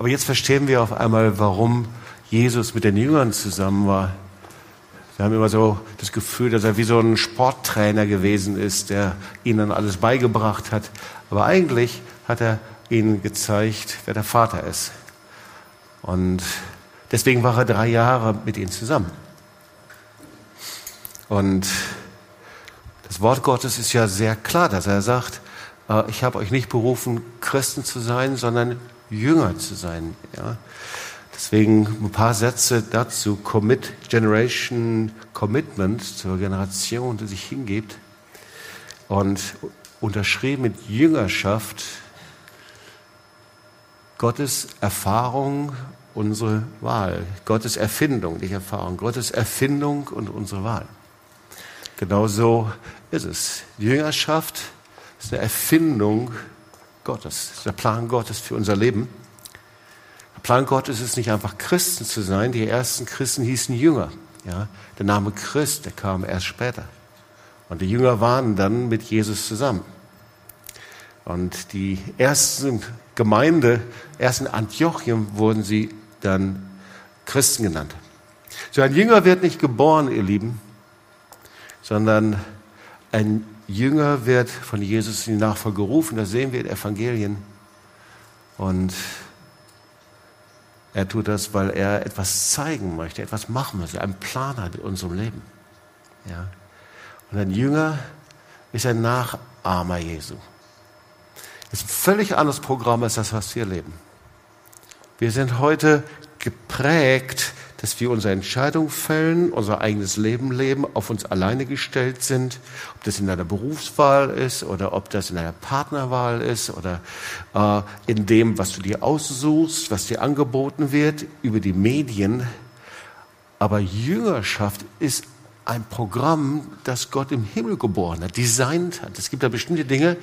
Aber jetzt verstehen wir auf einmal, warum Jesus mit den Jüngern zusammen war. Wir haben immer so das Gefühl, dass er wie so ein Sporttrainer gewesen ist, der ihnen alles beigebracht hat. Aber eigentlich hat er ihnen gezeigt, wer der Vater ist. Und deswegen war er drei Jahre mit ihnen zusammen. Und das Wort Gottes ist ja sehr klar, dass er sagt, äh, ich habe euch nicht berufen, Christen zu sein, sondern Jünger zu sein. Ja? Deswegen ein paar Sätze dazu. Commit, Generation Commitment zur Generation, die sich hingibt. Und unterschrieben mit Jüngerschaft, Gottes Erfahrung, unsere Wahl. Gottes Erfindung, nicht Erfahrung. Gottes Erfindung und unsere Wahl. Genau so ist es. Jüngerschaft ist eine Erfindung Gottes, der Plan Gottes für unser Leben. Der Plan Gottes ist nicht einfach Christen zu sein. Die ersten Christen hießen Jünger. Ja, der Name Christ, der kam erst später. Und die Jünger waren dann mit Jesus zusammen. Und die ersten Gemeinde, erst in Antiochien wurden sie dann Christen genannt. So ein Jünger wird nicht geboren, ihr Lieben, sondern ein Jünger wird von Jesus in die Nachfolge gerufen. Das sehen wir in Evangelien. Und er tut das, weil er etwas zeigen möchte, etwas machen möchte, einen Plan hat mit unserem Leben. Ja. Und ein Jünger ist ein Nachahmer Jesu. Das ist ein völlig anderes Programm als das, was wir leben. Wir sind heute geprägt dass wir unsere Entscheidung fällen, unser eigenes Leben leben, auf uns alleine gestellt sind, ob das in einer Berufswahl ist oder ob das in einer Partnerwahl ist oder äh, in dem, was du dir aussuchst, was dir angeboten wird über die Medien. Aber Jüngerschaft ist ein Programm, das Gott im Himmel geboren hat, designt hat. Es gibt da bestimmte Dinge,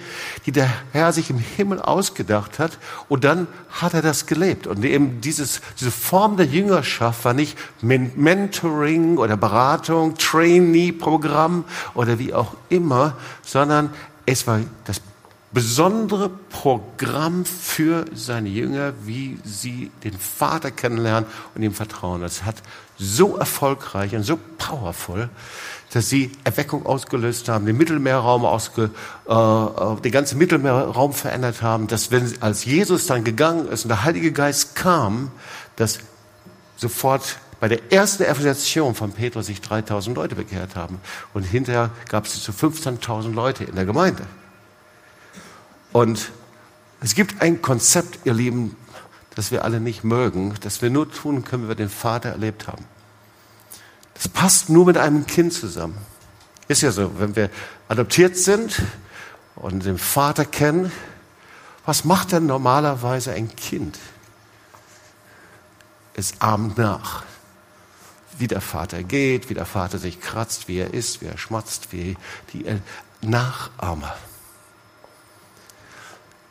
die der Herr sich im Himmel ausgedacht hat und dann hat er das gelebt. Und eben dieses, diese Form der Jüngerschaft war nicht Mentoring oder Beratung, Trainee-Programm oder wie auch immer, sondern es war das besondere Programm für seine Jünger, wie sie den Vater kennenlernen und ihm vertrauen. Das hat so erfolgreich und so powerful, dass sie Erweckung ausgelöst haben, den Mittelmeerraum ausge, äh, äh, den ganzen Mittelmeerraum verändert haben, dass wenn als Jesus dann gegangen ist und der Heilige Geist kam, dass sofort bei der ersten Evangelisation von Petrus sich 3000 Leute bekehrt haben und hinterher gab es zu 15.000 Leute in der Gemeinde. Und es gibt ein Konzept, ihr Lieben, das wir alle nicht mögen, das wir nur tun können, wenn wir den Vater erlebt haben. Das passt nur mit einem Kind zusammen. Ist ja so, wenn wir adoptiert sind und den Vater kennen, was macht denn normalerweise ein Kind? Es ahmt nach. Wie der Vater geht, wie der Vater sich kratzt, wie er isst, wie er schmatzt, wie die Nachahmer.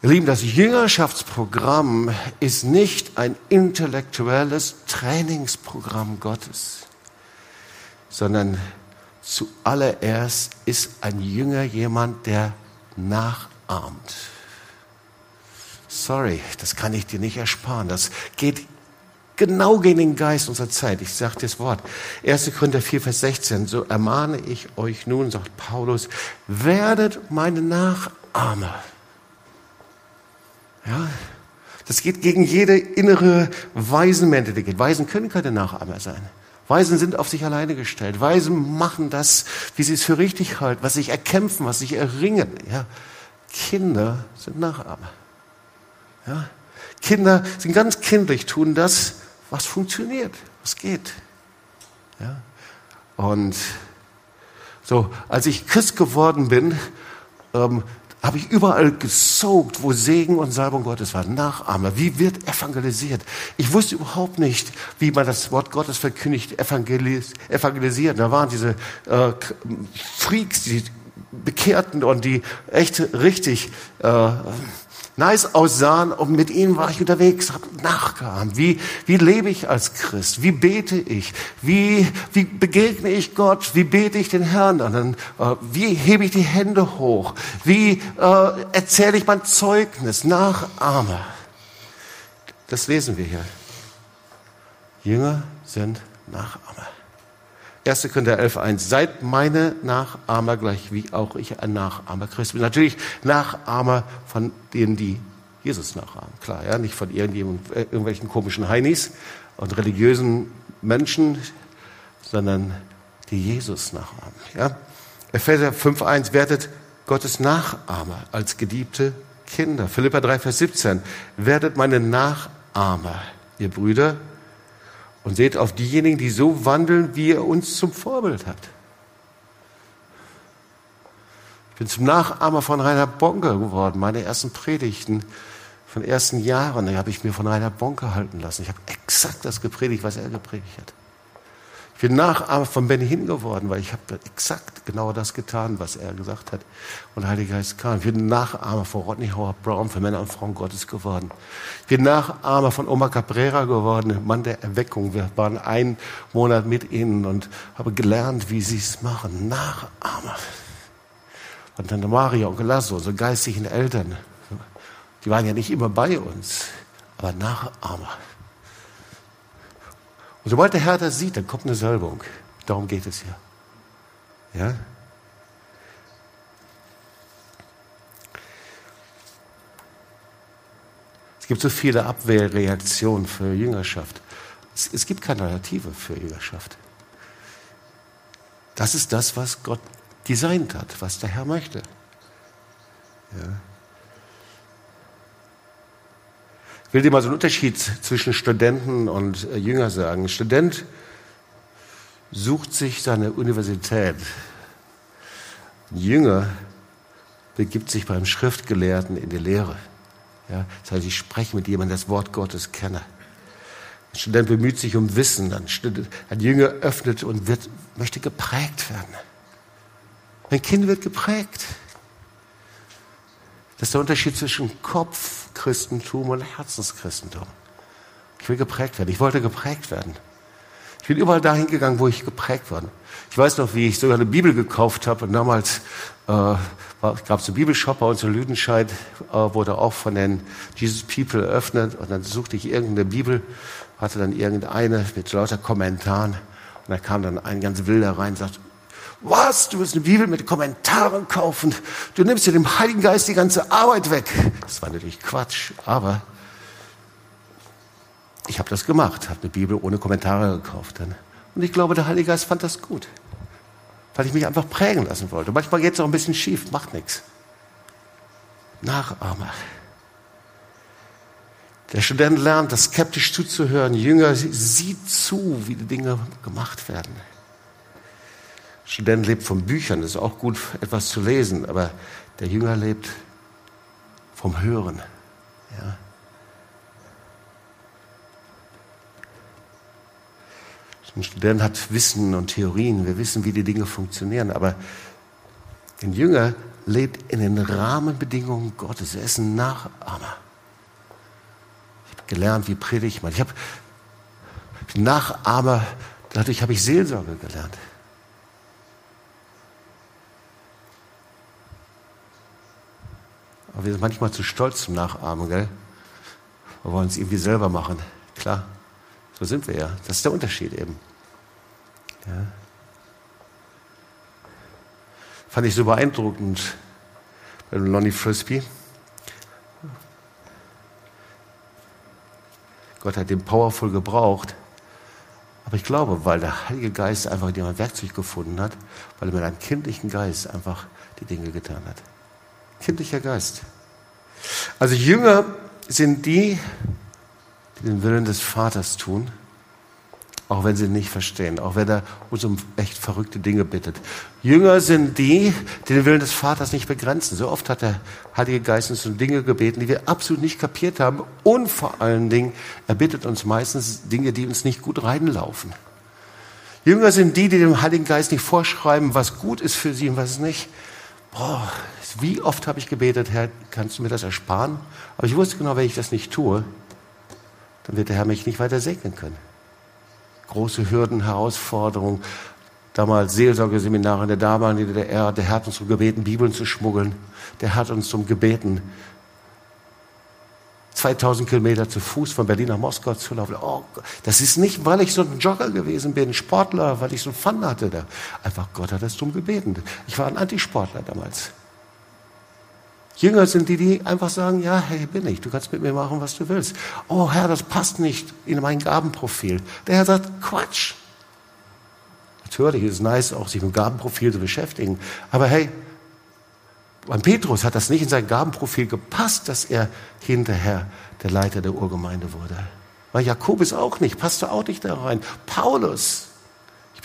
Ihr Lieben, das Jüngerschaftsprogramm ist nicht ein intellektuelles Trainingsprogramm Gottes, sondern zuallererst ist ein Jünger jemand, der nachahmt. Sorry, das kann ich dir nicht ersparen. Das geht genau gegen den Geist unserer Zeit. Ich sage das Wort. 1. Korinther 4, Vers 16. So ermahne ich euch nun, sagt Paulus, werdet meine Nachahmer. Ja, das geht gegen jede innere Waisenmentalität. Waisen können keine Nachahmer sein. Waisen sind auf sich alleine gestellt. Waisen machen das, wie sie es für richtig halten, was sich erkämpfen, was sich erringen. Ja. Kinder sind Nachahmer. Ja. Kinder sind ganz kindlich, tun das, was funktioniert, was geht. Ja. Und so, als ich Christ geworden bin, ähm, habe ich überall gesogt, wo Segen und Salbung Gottes war. Nachahmer. Wie wird evangelisiert? Ich wusste überhaupt nicht, wie man das Wort Gottes verkündigt, evangelis evangelisiert. Da waren diese äh, Freaks, die Bekehrten und die echt richtig äh, nice aussahen und mit ihnen war ich unterwegs, habe nachgeahmt. Wie, wie lebe ich als Christ? Wie bete ich? Wie, wie begegne ich Gott? Wie bete ich den Herrn an? Äh, wie hebe ich die Hände hoch? Wie äh, erzähle ich mein Zeugnis? Nachahme. Das lesen wir hier. Jünger sind Nachahmer. 1. Korinther 11.1. Seid meine Nachahmer gleich, wie auch ich ein Nachahmer Christi bin. Natürlich Nachahmer von denen, die Jesus nachahmen. Klar, ja, nicht von irgendwelchen komischen Heinis und religiösen Menschen, sondern die Jesus nachahmen. Ja? Epheser 5.1. Werdet Gottes Nachahmer als geliebte Kinder. Philippa 3, Vers 17. Werdet meine Nachahmer, ihr Brüder, und seht auf diejenigen, die so wandeln, wie er uns zum Vorbild hat. Ich bin zum Nachahmer von Rainer Bonke geworden. Meine ersten Predigten von ersten Jahren, die habe ich mir von Rainer Bonke halten lassen. Ich habe exakt das gepredigt, was er gepredigt hat. Ich bin Nachahmer von Benny Hinn geworden, weil ich habe exakt genau das getan, was er gesagt hat. Und der Heilige Geist kam. Ich bin Nachahmer von Rodney Howard Brown, für Männer und Frauen Gottes geworden. Ich bin Nachahmer von Oma Cabrera geworden, Mann der Erweckung. Wir waren einen Monat mit ihnen und habe gelernt, wie sie es machen. Nachahmer. Von Tante Maria und Gelasso, so geistigen Eltern. Die waren ja nicht immer bei uns, aber Nachahmer. Und sobald der Herr das sieht, dann kommt eine Salbung. Darum geht es ja. Ja? Es gibt so viele Abwehrreaktionen für Jüngerschaft. Es, es gibt keine Alternative für Jüngerschaft. Das ist das, was Gott designt hat, was der Herr möchte. Ja. Ich will dir mal so einen Unterschied zwischen Studenten und äh, Jünger sagen. Student sucht sich seine Universität. Ein Jünger begibt sich beim Schriftgelehrten in die Lehre. Ja, das heißt, ich spreche mit jemandem, das Wort Gottes kenne. Ein Student bemüht sich um Wissen. Ein, ein Jünger öffnet und wird, möchte geprägt werden. Ein Kind wird geprägt. Das ist der Unterschied zwischen Kopfchristentum und Herzenschristentum. Ich will geprägt werden. Ich wollte geprägt werden. Ich bin überall dahin gegangen, wo ich geprägt wurde. Ich weiß noch, wie ich sogar eine Bibel gekauft habe. Und damals äh, gab es einen Bibelshop bei uns in Lüdenscheid, äh, wurde auch von den Jesus People eröffnet. Und dann suchte ich irgendeine Bibel, hatte dann irgendeine mit lauter Kommentaren. Und da kam dann ein ganz wilder rein und sagt, was? Du willst eine Bibel mit Kommentaren kaufen? Du nimmst dir dem Heiligen Geist die ganze Arbeit weg. Das war natürlich Quatsch, aber ich habe das gemacht, habe eine Bibel ohne Kommentare gekauft. Und ich glaube, der Heilige Geist fand das gut, weil ich mich einfach prägen lassen wollte. Manchmal geht es auch ein bisschen schief, macht nichts. Nachahmer. Der Student lernt, das skeptisch zuzuhören. Jünger sieht zu, wie die Dinge gemacht werden. Student lebt von Büchern, das ist auch gut, etwas zu lesen, aber der Jünger lebt vom Hören. Ja. Ein Student hat Wissen und Theorien, wir wissen, wie die Dinge funktionieren, aber ein Jünger lebt in den Rahmenbedingungen Gottes. Er ist ein Nachahmer. Ich habe gelernt, wie predigt man. Ich habe Nachahmer, dadurch habe ich Seelsorge gelernt. Aber wir sind manchmal zu stolz zum Nachahmen, gell? Wir wollen es irgendwie selber machen. Klar, so sind wir ja. Das ist der Unterschied eben. Ja. Fand ich so beeindruckend bei Lonnie Frisbee. Gott hat den powerful gebraucht. Aber ich glaube, weil der Heilige Geist einfach in ein Werkzeug gefunden hat, weil er mit einem kindlichen Geist einfach die Dinge getan hat. Kindlicher Geist. Also Jünger sind die den Willen des Vaters tun, auch wenn sie nicht verstehen, auch wenn er uns um echt verrückte Dinge bittet. Jünger sind die, die den Willen des Vaters nicht begrenzen. So oft hat der Heilige Geist uns um Dinge gebeten, die wir absolut nicht kapiert haben. Und vor allen Dingen, er bittet uns meistens Dinge, die uns nicht gut reinlaufen. Jünger sind die, die dem Heiligen Geist nicht vorschreiben, was gut ist für sie und was nicht. Boah, wie oft habe ich gebetet, Herr, kannst du mir das ersparen? Aber ich wusste genau, wenn ich das nicht tue, dann wird der Herr mich nicht weiter segnen können. Große Hürden, Herausforderungen. Damals Seelsorgeseminare in der damaligen DDR. Der Herr hat uns darum gebeten, Bibeln zu schmuggeln. Der hat uns darum gebeten, 2000 Kilometer zu Fuß von Berlin nach Moskau zu laufen. Oh, das ist nicht, weil ich so ein Jogger gewesen bin, Sportler, weil ich so Fun hatte da. Einfach Gott hat das drum gebeten. Ich war ein Antisportler damals. Jünger sind die, die einfach sagen, ja, hey, bin ich, du kannst mit mir machen, was du willst. Oh Herr, das passt nicht in mein Gabenprofil. Der Herr sagt, Quatsch. Natürlich ist es nice, auch sich mit dem Gabenprofil zu beschäftigen. Aber hey, beim Petrus hat das nicht in sein Gabenprofil gepasst, dass er hinterher der Leiter der Urgemeinde wurde. Weil Jakobus auch nicht, passte auch nicht da rein. Paulus,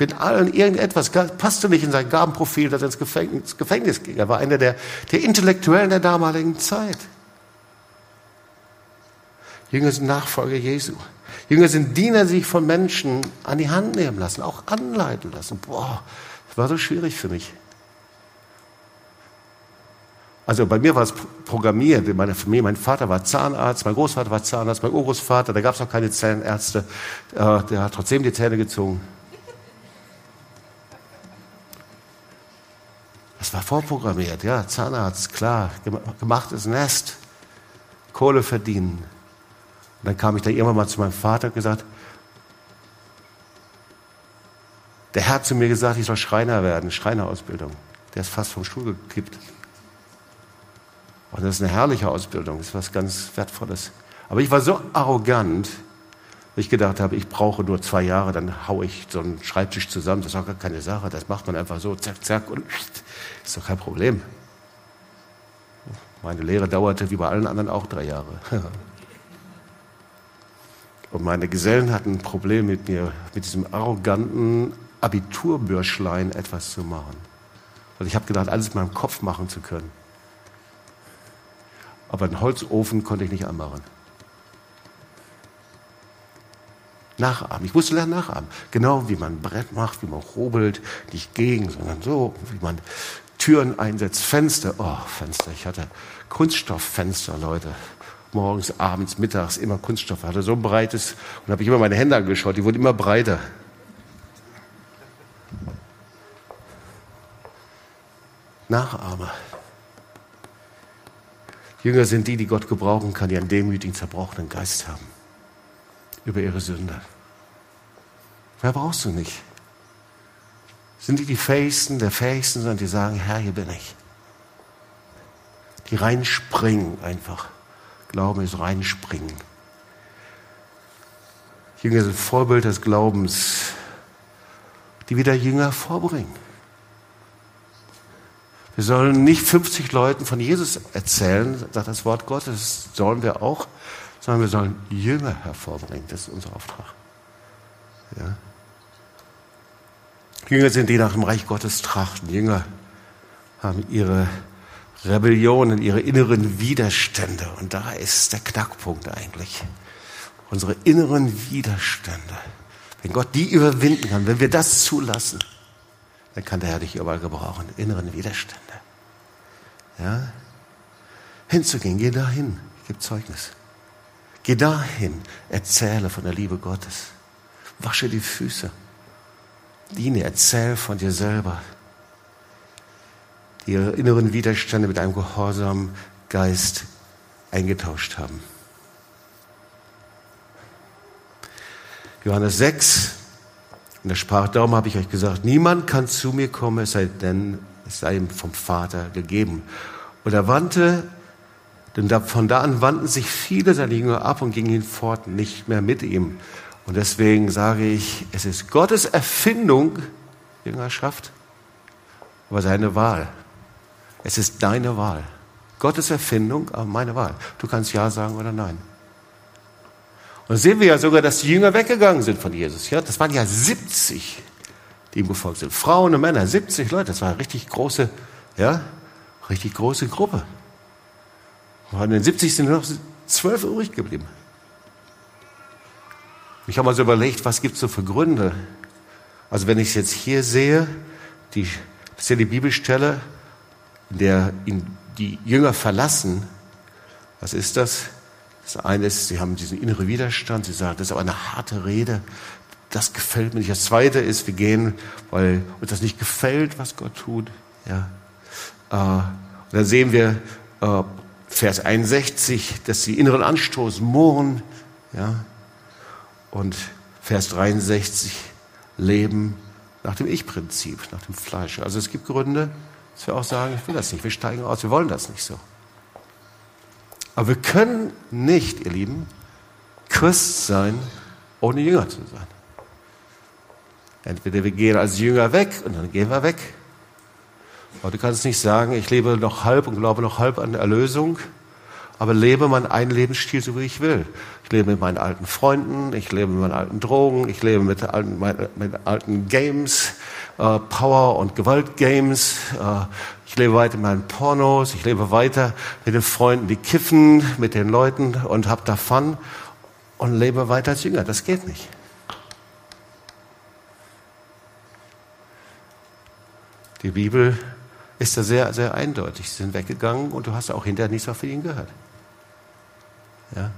bin allen irgendetwas, passte nicht in sein Gabenprofil, dass er ins Gefängnis, Gefängnis ging. Er war einer der, der Intellektuellen der damaligen Zeit. Jünger sind Nachfolger Jesu. Jünger sind Diener, die sich von Menschen an die Hand nehmen lassen, auch anleiten lassen. Boah, das war so schwierig für mich. Also bei mir war es programmiert in meiner Familie. Mein Vater war Zahnarzt, mein Großvater war Zahnarzt, mein Urgroßvater, da gab es noch keine Zahnärzte. Äh, der hat trotzdem die Zähne gezogen. Das war vorprogrammiert, ja, Zahnarzt, klar, gemachtes Nest, Kohle verdienen. Und dann kam ich da irgendwann mal zu meinem Vater und gesagt, der Herr hat zu mir gesagt, ich soll Schreiner werden, Schreinerausbildung. Der ist fast vom Stuhl gekippt. Und das ist eine herrliche Ausbildung, das ist was ganz Wertvolles. Aber ich war so arrogant, weil ich gedacht habe, ich brauche nur zwei Jahre, dann haue ich so einen Schreibtisch zusammen. Das ist auch gar keine Sache, das macht man einfach so, zack, zack, und ist doch kein Problem. Meine Lehre dauerte wie bei allen anderen auch drei Jahre. Und meine Gesellen hatten ein Problem mit mir, mit diesem arroganten Abiturbürschlein etwas zu machen. Weil ich habe gedacht, alles in meinem Kopf machen zu können. Aber einen Holzofen konnte ich nicht anmachen. Nachahmen. Ich musste lernen nachahmen. Genau wie man ein Brett macht, wie man hobelt, nicht gegen, sondern so, wie man Türen einsetzt, Fenster. Oh, Fenster. Ich hatte Kunststofffenster, Leute. Morgens, abends, mittags, immer Kunststoff. Ich hatte so ein breites, und habe ich immer meine Hände angeschaut, die wurden immer breiter. Nachahmer. Jünger sind die, die Gott gebrauchen kann, die einen demütigen, zerbrochenen Geist haben. Über ihre Sünde. Wer brauchst du nicht? Sind die die Fähigsten der Fähigsten, sondern die sagen, Herr, hier bin ich. Die reinspringen einfach. Glauben ist reinspringen. Jünger sind Vorbild des Glaubens, die wieder Jünger vorbringen. Wir sollen nicht 50 Leuten von Jesus erzählen, sagt das Wort Gottes, sollen wir auch, sondern wir sollen Jünger hervorbringen. Das ist unser Auftrag. Ja. Jünger sind die nach dem Reich Gottes trachten. Jünger haben ihre Rebellionen, ihre inneren Widerstände. Und da ist der Knackpunkt eigentlich. Unsere inneren Widerstände. Wenn Gott die überwinden kann, wenn wir das zulassen, dann kann der Herr dich überall gebrauchen. Inneren Widerstände. Ja? Hinzugehen, geh dahin, gib Zeugnis. Geh dahin, erzähle von der Liebe Gottes. Wasche die Füße. Diene, erzähl von dir selber. Die ihre inneren Widerstände mit einem gehorsamen Geist eingetauscht haben. Johannes 6, in der Sprache, darum habe ich euch gesagt, niemand kann zu mir kommen, es sei denn, es sei ihm vom Vater gegeben. Und er wandte, denn von da an wandten sich viele seiner Jünger ab und gingen fort nicht mehr mit ihm. Und deswegen sage ich, es ist Gottes Erfindung, Jüngerschaft, aber seine Wahl. Es ist deine Wahl. Gottes Erfindung, aber meine Wahl. Du kannst Ja sagen oder Nein. Und sehen wir ja sogar, dass die Jünger weggegangen sind von Jesus. Ja, das waren ja 70, die ihm gefolgt sind. Frauen und Männer, 70 Leute. Das war eine richtig große, ja, richtig große Gruppe. Und von den 70 sind nur noch zwölf übrig geblieben. Ich habe mal so überlegt, was gibt es so für Gründe? Also wenn ich es jetzt hier sehe, die, das ist ja die Bibelstelle, in der ihn die Jünger verlassen. Was ist das? Das eine ist, sie haben diesen inneren Widerstand. Sie sagen, das ist aber eine harte Rede. Das gefällt mir nicht. Das zweite ist, wir gehen, weil uns das nicht gefällt, was Gott tut. Ja. Äh, und dann sehen wir, äh, Vers 61, dass sie inneren Anstoß mohren, ja. Und Vers 63, leben nach dem Ich-Prinzip, nach dem Fleisch. Also es gibt Gründe, dass wir auch sagen, ich will das nicht, wir steigen aus, wir wollen das nicht so. Aber wir können nicht, ihr Lieben, Christ sein, ohne Jünger zu sein. Entweder wir gehen als Jünger weg und dann gehen wir weg. Aber du kannst nicht sagen, ich lebe noch halb und glaube noch halb an Erlösung, aber lebe meinen einen Lebensstil so, wie ich will. Ich lebe mit meinen alten Freunden, ich lebe mit meinen alten Drogen, ich lebe mit alten, mit alten Games, äh, Power- und Gewaltgames. Äh, ich lebe weiter mit meinen Pornos, ich lebe weiter mit den Freunden, die kiffen, mit den Leuten und hab da Fun und lebe weiter als Jünger. Das geht nicht. Die Bibel ist da sehr, sehr eindeutig. Sie sind weggegangen und du hast auch hinterher nichts mehr von ihnen gehört. Ja?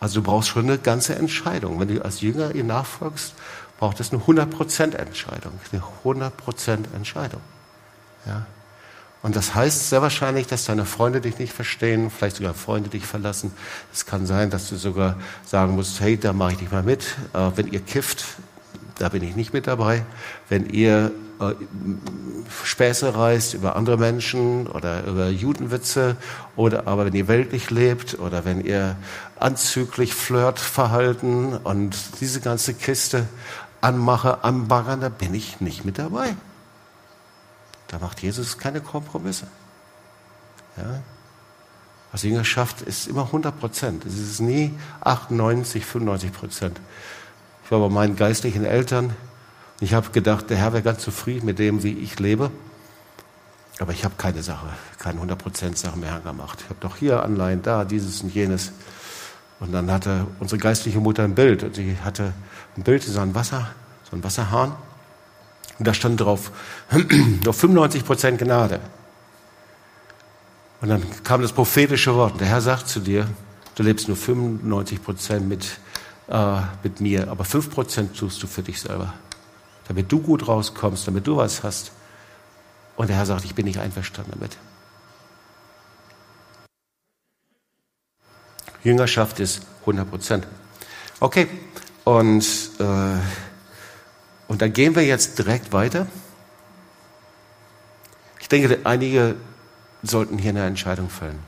Also du brauchst schon eine ganze Entscheidung. Wenn du als Jünger ihr nachfolgst, braucht es eine 100% Entscheidung. Eine 100% Entscheidung. Ja? Und das heißt sehr wahrscheinlich, dass deine Freunde dich nicht verstehen, vielleicht sogar Freunde dich verlassen. Es kann sein, dass du sogar sagen musst, hey, da mache ich nicht mal mit. Äh, wenn ihr kifft, da bin ich nicht mit dabei. Wenn ihr äh, Späße reißt über andere Menschen oder über Judenwitze oder aber wenn ihr weltlich lebt oder wenn ihr anzüglich Flirtverhalten und diese ganze Kiste anmache, anbaggern, da bin ich nicht mit dabei. Da macht Jesus keine Kompromisse. Ja? Also Jüngerschaft ist immer 100 Prozent. Es ist nie 98, 95 Prozent. Ich war bei meinen geistlichen Eltern. Ich habe gedacht, der Herr wäre ganz zufrieden mit dem, wie ich lebe. Aber ich habe keine Sache, keine 100% Sache mehr gemacht. Ich habe doch hier Anleihen, da, dieses und jenes. Und dann hatte unsere geistliche Mutter ein Bild. Und sie hatte ein Bild, so ein Wasser, so ein Wasserhahn. Und da stand drauf, noch 95% Gnade. Und dann kam das prophetische Wort. Der Herr sagt zu dir, du lebst nur 95 mit äh, mit mir, aber 5% tust du für dich selber. Damit du gut rauskommst, damit du was hast. Und der Herr sagt, ich bin nicht einverstanden damit. Jüngerschaft ist 100% Okay, und, äh, und dann gehen wir jetzt direkt weiter. Ich denke, einige sollten hier eine Entscheidung fällen.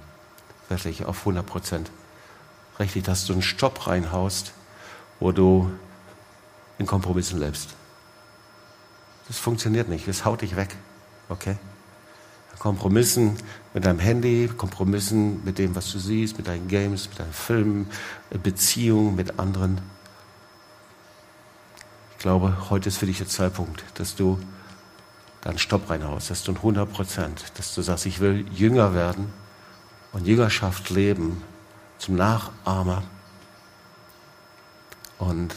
Wirklich auf 100% Richtig, dass du einen Stopp reinhaust wo du in Kompromissen lebst. Das funktioniert nicht, das haut dich weg. Okay? Kompromissen mit deinem Handy, Kompromissen mit dem, was du siehst, mit deinen Games, mit deinen Filmen, Beziehungen mit anderen. Ich glaube, heute ist für dich der Zeitpunkt, dass du da einen Stopp reinhaust, dass du ein 100 Prozent, dass du sagst, ich will Jünger werden und Jüngerschaft leben zum Nachahmer und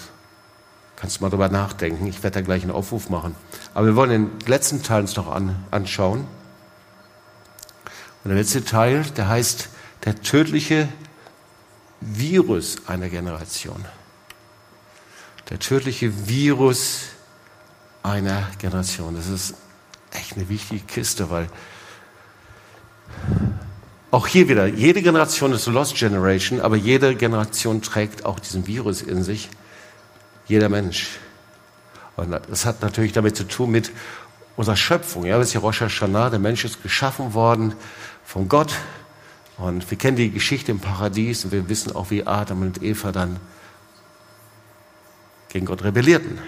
kannst mal drüber nachdenken. Ich werde da gleich einen Aufruf machen. Aber wir wollen den letzten Teil uns noch an, anschauen. Und der letzte Teil, der heißt der tödliche Virus einer Generation. Der tödliche Virus einer Generation. Das ist echt eine wichtige Kiste, weil auch hier wieder, jede Generation ist Lost Generation, aber jede Generation trägt auch diesen Virus in sich. Jeder Mensch. Und das hat natürlich damit zu tun mit unserer Schöpfung. Ja, das ist ja Rosh Hashanah. Der Mensch ist geschaffen worden von Gott. Und wir kennen die Geschichte im Paradies und wir wissen auch, wie Adam und Eva dann gegen Gott rebellierten.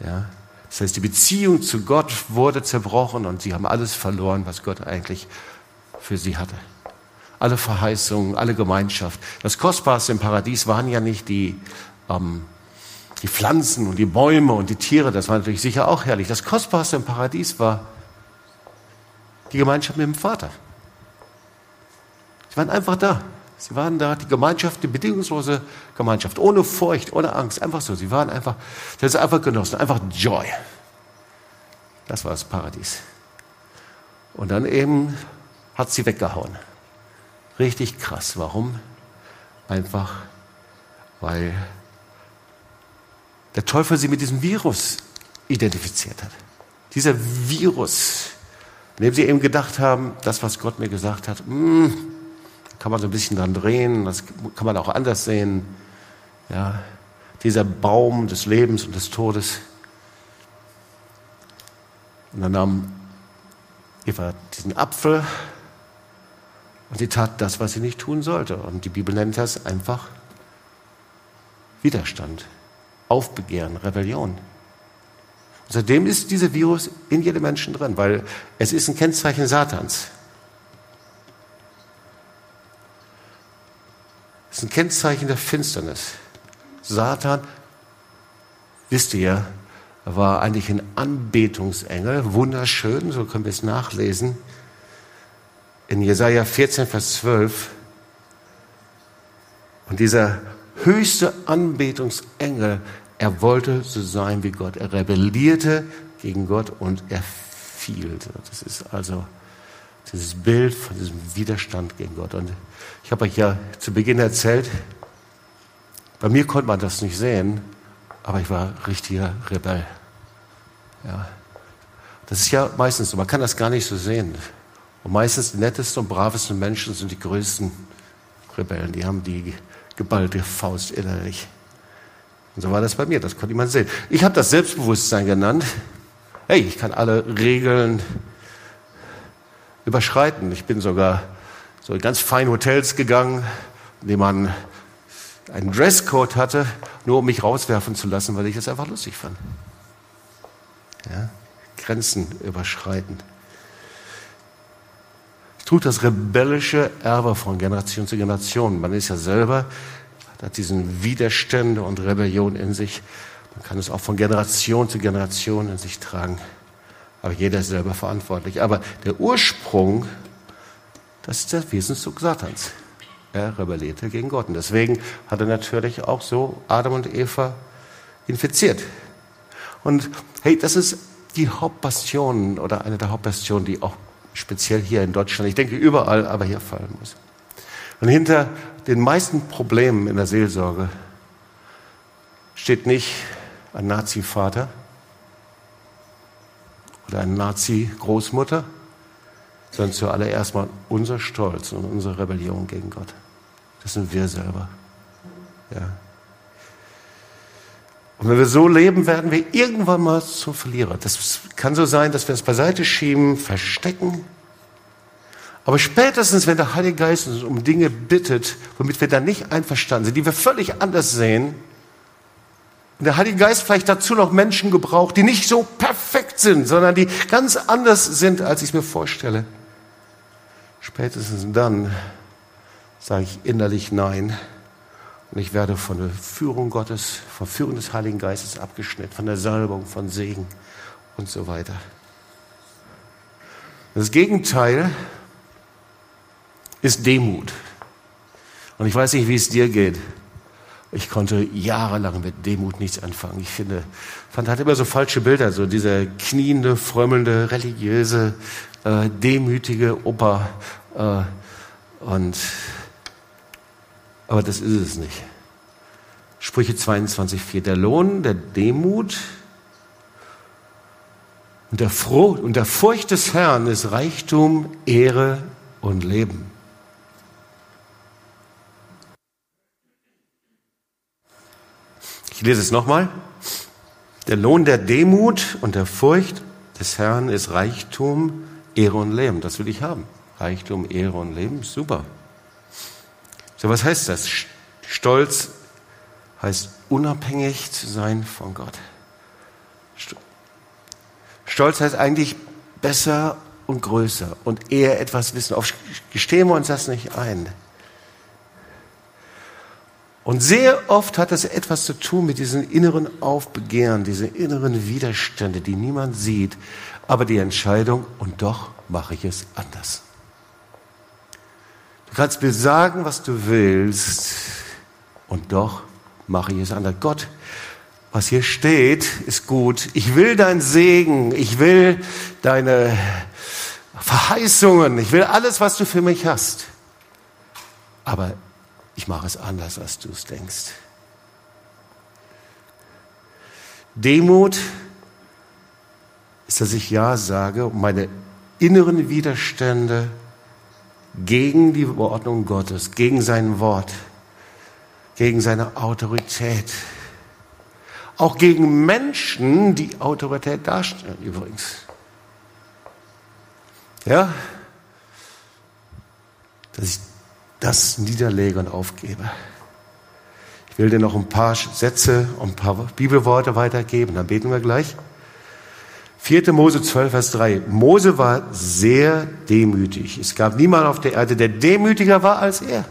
Ja, das heißt, die Beziehung zu Gott wurde zerbrochen und sie haben alles verloren, was Gott eigentlich für sie hatte. Alle Verheißungen, alle Gemeinschaft. Das Kostbarste im Paradies waren ja nicht die, ähm, die Pflanzen und die Bäume und die Tiere, das war natürlich sicher auch herrlich. Das Kostbarste im Paradies war die Gemeinschaft mit dem Vater. Sie waren einfach da. Sie waren da, die Gemeinschaft, die bedingungslose Gemeinschaft, ohne Furcht, ohne Angst, einfach so. Sie waren einfach, sie haben es einfach genossen, einfach Joy. Das war das Paradies. Und dann eben hat sie weggehauen. Richtig krass. Warum? Einfach, weil der Teufel sie mit diesem Virus identifiziert hat. Dieser Virus Indem sie eben gedacht haben, das, was Gott mir gesagt hat, mh, hm, kann man so ein bisschen dran drehen, das kann man auch anders sehen. Ja, dieser Baum des Lebens und des Todes. Und dann nahm Eva diesen Apfel und sie tat das, was sie nicht tun sollte. Und die Bibel nennt das einfach Widerstand, Aufbegehren, Rebellion. Und seitdem ist dieser Virus in jedem Menschen drin, weil es ist ein Kennzeichen Satans. Es ist ein Kennzeichen der Finsternis. Satan, wisst ihr, war eigentlich ein Anbetungsengel, wunderschön, so können wir es nachlesen. In Jesaja 14, Vers 12. Und dieser höchste Anbetungsengel, er wollte so sein wie Gott. Er rebellierte gegen Gott und er fiel. Das ist also dieses Bild von diesem Widerstand gegen Gott. Und ich habe euch ja zu Beginn erzählt, bei mir konnte man das nicht sehen, aber ich war richtiger Rebell. Ja. Das ist ja meistens so, man kann das gar nicht so sehen. Und meistens die nettesten und bravesten Menschen sind die größten Rebellen. Die haben die geballte Faust innerlich. Und so war das bei mir, das konnte man sehen. Ich habe das Selbstbewusstsein genannt. Hey, ich kann alle Regeln überschreiten. Ich bin sogar so in ganz feine Hotels gegangen, in denen man einen Dresscode hatte, nur um mich rauswerfen zu lassen, weil ich es einfach lustig fand. Ja? Grenzen überschreiten. Trug das rebellische Erbe von Generation zu Generation. Man ist ja selber, hat diesen Widerstände und Rebellion in sich. Man kann es auch von Generation zu Generation in sich tragen. Aber jeder ist selber verantwortlich. Aber der Ursprung, das ist der Wesenszug Satans. Er rebellierte gegen Gott. Und deswegen hat er natürlich auch so Adam und Eva infiziert. Und hey, das ist die Hauptpassion oder eine der Hauptpassionen, die auch speziell hier in Deutschland, ich denke überall, aber hier fallen muss. Und hinter den meisten Problemen in der Seelsorge steht nicht ein Nazi-Vater oder eine Nazi-Großmutter, sondern zuallererst mal unser Stolz und unsere Rebellion gegen Gott. Das sind wir selber. Ja. Und wenn wir so leben, werden wir irgendwann mal zum Verlierer. Das kann so sein, dass wir es beiseite schieben, verstecken. Aber spätestens, wenn der Heilige Geist uns um Dinge bittet, womit wir dann nicht einverstanden sind, die wir völlig anders sehen, und der Heilige Geist vielleicht dazu noch Menschen gebraucht, die nicht so perfekt sind, sondern die ganz anders sind, als ich es mir vorstelle. Spätestens dann sage ich innerlich Nein. Und ich werde von der Führung Gottes, von der Führung des Heiligen Geistes abgeschnitten, von der Salbung, von Segen und so weiter. Das Gegenteil ist Demut. Und ich weiß nicht, wie es dir geht. Ich konnte jahrelang mit Demut nichts anfangen. Ich finde, fand hat immer so falsche Bilder, so dieser kniende, frömmelnde, religiöse, äh, demütige Opa. Äh, und aber das ist es nicht. Sprüche 22,4. Der Lohn der Demut und der, Froh, und der Furcht des Herrn ist Reichtum, Ehre und Leben. Ich lese es nochmal. Der Lohn der Demut und der Furcht des Herrn ist Reichtum, Ehre und Leben. Das will ich haben. Reichtum, Ehre und Leben. Super. So, was heißt das? Stolz heißt unabhängig zu sein von Gott. Stolz heißt eigentlich besser und größer und eher etwas wissen. Oft gestehen wir uns das nicht ein. Und sehr oft hat das etwas zu tun mit diesen inneren Aufbegehren, diese inneren Widerstände, die niemand sieht, aber die Entscheidung, und doch mache ich es anders. Du kannst mir sagen, was du willst, und doch mache ich es anders. Gott, was hier steht, ist gut. Ich will dein Segen, ich will deine Verheißungen, ich will alles, was du für mich hast. Aber ich mache es anders, als du es denkst. Demut ist, dass ich Ja sage und meine inneren Widerstände gegen die Ordnung Gottes, gegen sein Wort, gegen seine Autorität. Auch gegen Menschen, die Autorität darstellen, übrigens. Ja? Dass ich das niederlege und aufgebe. Ich will dir noch ein paar Sätze ein paar Bibelworte weitergeben, dann beten wir gleich. 4. Mose 12, Vers 3. Mose war sehr demütig. Es gab niemanden auf der Erde, der demütiger war als er.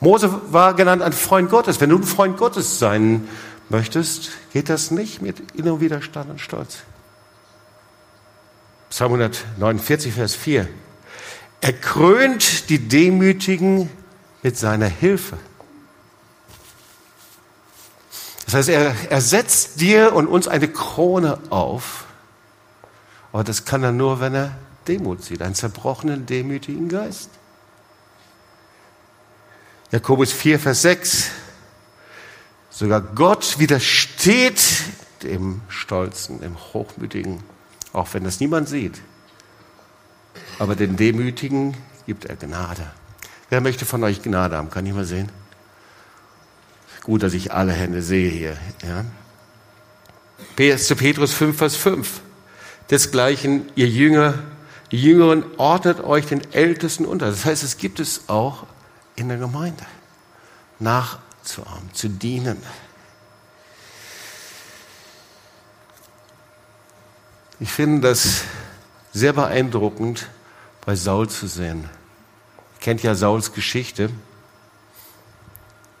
Mose war genannt ein Freund Gottes. Wenn du ein Freund Gottes sein möchtest, geht das nicht mit innerem Widerstand und Stolz. Psalm 149, Vers 4. Er krönt die Demütigen mit seiner Hilfe. Das heißt, er, er setzt dir und uns eine Krone auf. Aber das kann er nur, wenn er Demut sieht, einen zerbrochenen, demütigen Geist. Jakobus 4, Vers 6. Sogar Gott widersteht dem Stolzen, dem Hochmütigen, auch wenn das niemand sieht. Aber den Demütigen gibt er Gnade. Wer möchte von euch Gnade haben? Kann ich mal sehen? Gut, dass ich alle Hände sehe hier. Ja. 1. Petrus 5, Vers 5. Desgleichen, ihr Jünger, die Jüngeren, ordnet euch den Ältesten unter. Das heißt, es gibt es auch in der Gemeinde. Nachzuahmen, zu dienen. Ich finde das sehr beeindruckend, bei Saul zu sehen. Ihr kennt ja Sauls Geschichte.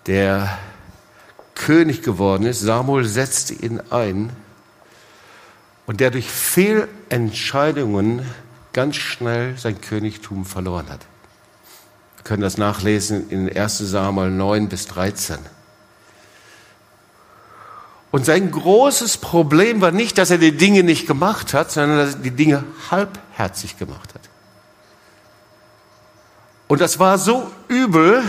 Der König geworden ist. Samuel setzte ihn ein und der durch Fehlentscheidungen ganz schnell sein Königtum verloren hat. Wir können das nachlesen in 1 Samuel 9 bis 13. Und sein großes Problem war nicht, dass er die Dinge nicht gemacht hat, sondern dass er die Dinge halbherzig gemacht hat. Und das war so übel,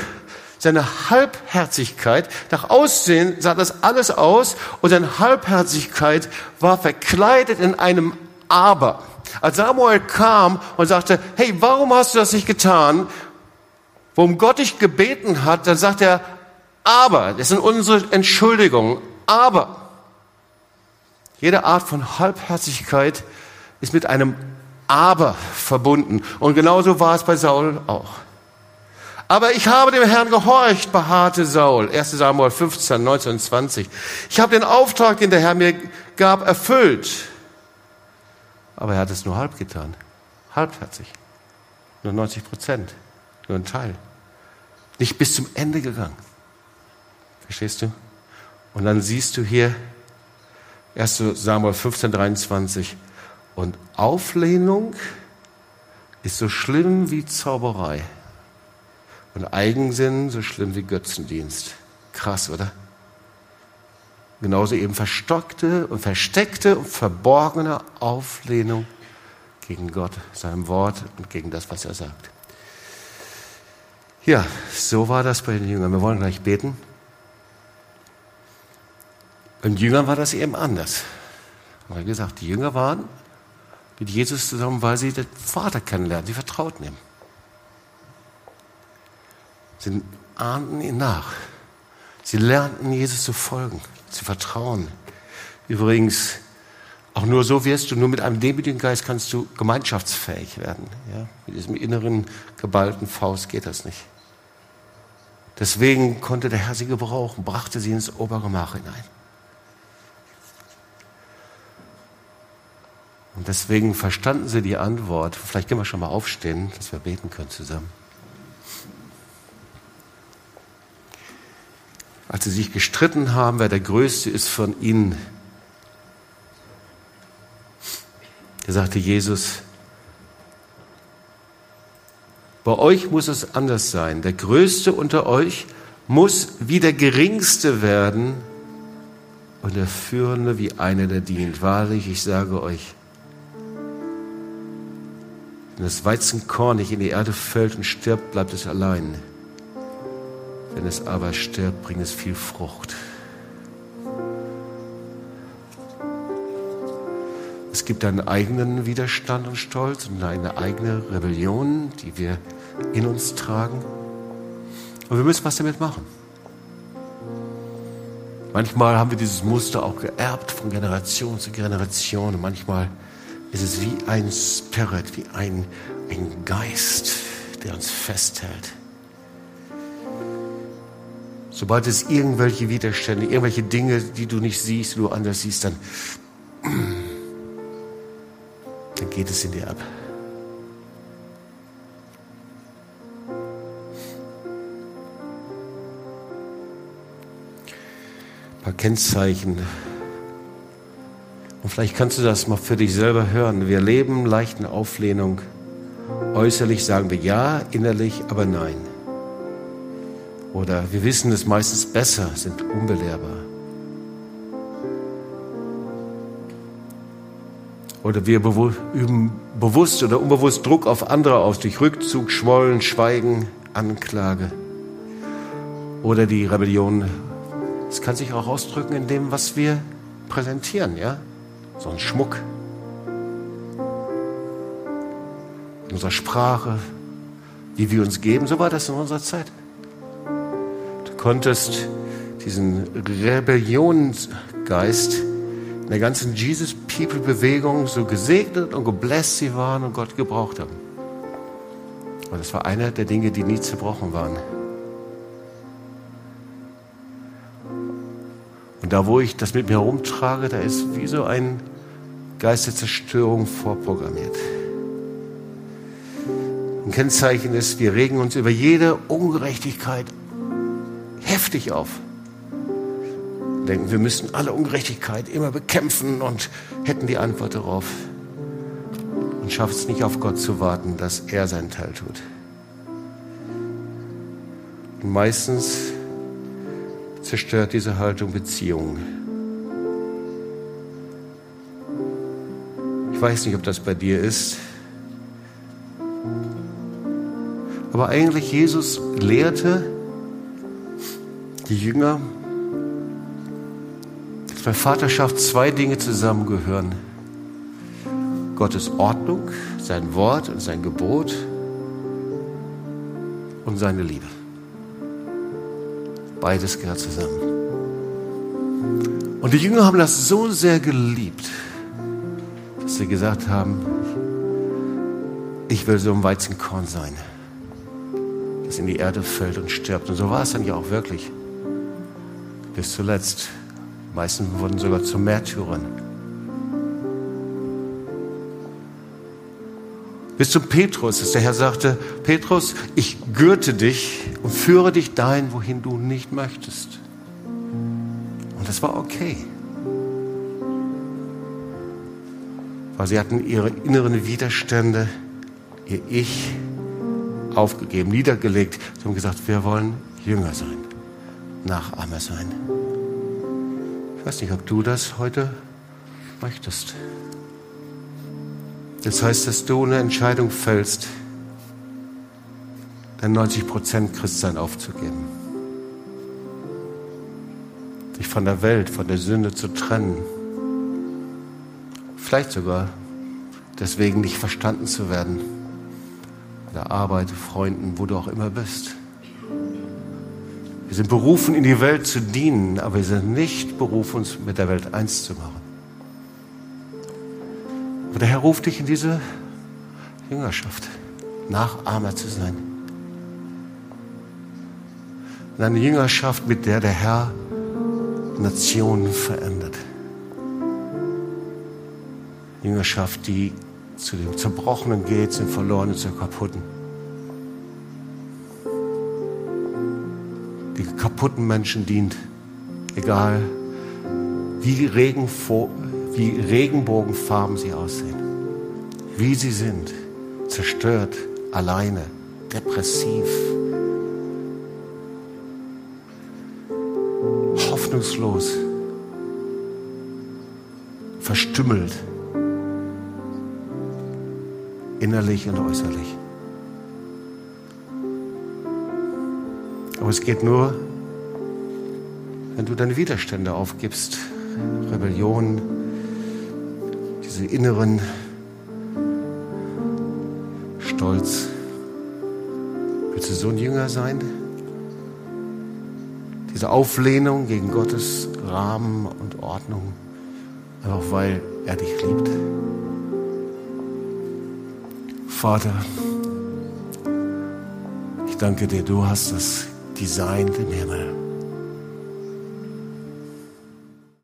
seine Halbherzigkeit, nach Aussehen sah das alles aus und seine Halbherzigkeit war verkleidet in einem Aber. Als Samuel kam und sagte, hey, warum hast du das nicht getan? Worum Gott dich gebeten hat, dann sagt er, aber, das sind unsere Entschuldigungen, aber. Jede Art von Halbherzigkeit ist mit einem Aber verbunden. Und genauso war es bei Saul auch. Aber ich habe dem Herrn gehorcht, beharrte Saul. 1 Samuel 15, 19 und 20. Ich habe den Auftrag, den der Herr mir gab, erfüllt. Aber er hat es nur halb getan. Halbherzig. Nur 90 Prozent. Nur ein Teil. Nicht bis zum Ende gegangen. Verstehst du? Und dann siehst du hier 1 Samuel 15, 23. Und Auflehnung ist so schlimm wie Zauberei. Und Eigensinn so schlimm wie Götzendienst. Krass, oder? Genauso eben verstockte und versteckte und verborgene Auflehnung gegen Gott, seinem Wort und gegen das, was er sagt. Ja, so war das bei den Jüngern. Wir wollen gleich beten. Bei den Jüngern war das eben anders. Wie gesagt, die Jünger waren mit Jesus zusammen, weil sie den Vater kennenlernen, sie vertraut nehmen. Sie ahnten ihn nach. Sie lernten Jesus zu folgen, zu vertrauen. Übrigens, auch nur so wirst du, nur mit einem demütigen Geist kannst du gemeinschaftsfähig werden. Ja? Mit diesem inneren geballten Faust geht das nicht. Deswegen konnte der Herr sie gebrauchen, brachte sie ins Obergemach hinein. Und deswegen verstanden sie die Antwort. Vielleicht können wir schon mal aufstehen, dass wir beten können zusammen. Als sie sich gestritten haben, wer der Größte ist von ihnen. Da sagte Jesus, bei euch muss es anders sein. Der Größte unter euch muss wie der Geringste werden und der Führende wie einer, der dient. Wahrlich, ich sage euch, wenn das Weizenkorn nicht in die Erde fällt und stirbt, bleibt es allein. Wenn es aber stirbt, bringt es viel Frucht. Es gibt einen eigenen Widerstand und Stolz und eine eigene Rebellion, die wir in uns tragen. Und wir müssen was damit machen. Manchmal haben wir dieses Muster auch geerbt von Generation zu Generation. Und manchmal ist es wie ein Spirit, wie ein, ein Geist, der uns festhält. Sobald es irgendwelche Widerstände, irgendwelche Dinge, die du nicht siehst, du anders siehst, dann, dann geht es in dir ab. Ein paar Kennzeichen. Und vielleicht kannst du das mal für dich selber hören. Wir leben leichten Auflehnung. Äußerlich sagen wir ja, innerlich aber nein. Oder wir wissen es meistens besser, sind unbelehrbar. Oder wir üben bewusst oder unbewusst Druck auf andere aus durch Rückzug, Schmollen, Schweigen, Anklage. Oder die Rebellion. Es kann sich auch ausdrücken in dem, was wir präsentieren, ja? So ein Schmuck. In unserer Sprache, wie wir uns geben, so war das in unserer Zeit konntest diesen Rebellionsgeist in der ganzen Jesus People Bewegung so gesegnet und gebläst sie waren und Gott gebraucht haben. Und das war einer der Dinge, die nie zerbrochen waren. Und da, wo ich das mit mir herumtrage, da ist wie so ein Geist der Zerstörung vorprogrammiert. Ein Kennzeichen ist, wir regen uns über jede Ungerechtigkeit heftig auf. Denken, wir müssten alle Ungerechtigkeit immer bekämpfen und hätten die Antwort darauf. Und schafft es nicht auf Gott zu warten, dass er seinen Teil tut. Und meistens zerstört diese Haltung Beziehungen. Ich weiß nicht, ob das bei dir ist. Aber eigentlich Jesus lehrte, die Jünger, dass bei Vaterschaft zwei Dinge zusammengehören. Gottes Ordnung, sein Wort und sein Gebot und seine Liebe. Beides gehört zusammen. Und die Jünger haben das so sehr geliebt, dass sie gesagt haben, ich will so ein Weizenkorn sein, das in die Erde fällt und stirbt. Und so war es dann ja auch wirklich bis zuletzt. Die meisten wurden sogar zu Märtyrern. Bis zum Petrus, dass der Herr sagte, Petrus, ich gürte dich und führe dich dahin, wohin du nicht möchtest. Und das war okay. Weil sie hatten ihre inneren Widerstände, ihr Ich aufgegeben, niedergelegt. Sie haben gesagt, wir wollen Jünger sein. Nachahmer sein. Ich weiß nicht, ob du das heute möchtest. Das heißt, dass du eine Entscheidung fällst, dein 90% Christsein aufzugeben. Dich von der Welt, von der Sünde zu trennen. Vielleicht sogar deswegen nicht verstanden zu werden. Bei der Arbeit, Freunden, wo du auch immer bist. Wir sind berufen, in die Welt zu dienen, aber wir sind nicht berufen, uns mit der Welt eins zu machen. Aber der Herr ruft dich in diese Jüngerschaft, Nachahmer zu sein. In eine Jüngerschaft, mit der der Herr Nationen verändert. Jüngerschaft, die zu dem Zerbrochenen geht, zum Verlorenen, zum Kaputten. Die kaputten Menschen dient. Egal, wie, Regenfo wie Regenbogenfarben sie aussehen. Wie sie sind. Zerstört, alleine, depressiv. Hoffnungslos. Verstümmelt. Innerlich und äußerlich. Aber es geht nur, wenn du deine Widerstände aufgibst, Rebellion, diese inneren Stolz. Willst du so ein Jünger sein? Diese Auflehnung gegen Gottes Rahmen und Ordnung, einfach weil er dich liebt. Vater, ich danke dir, du hast das designt im Himmel.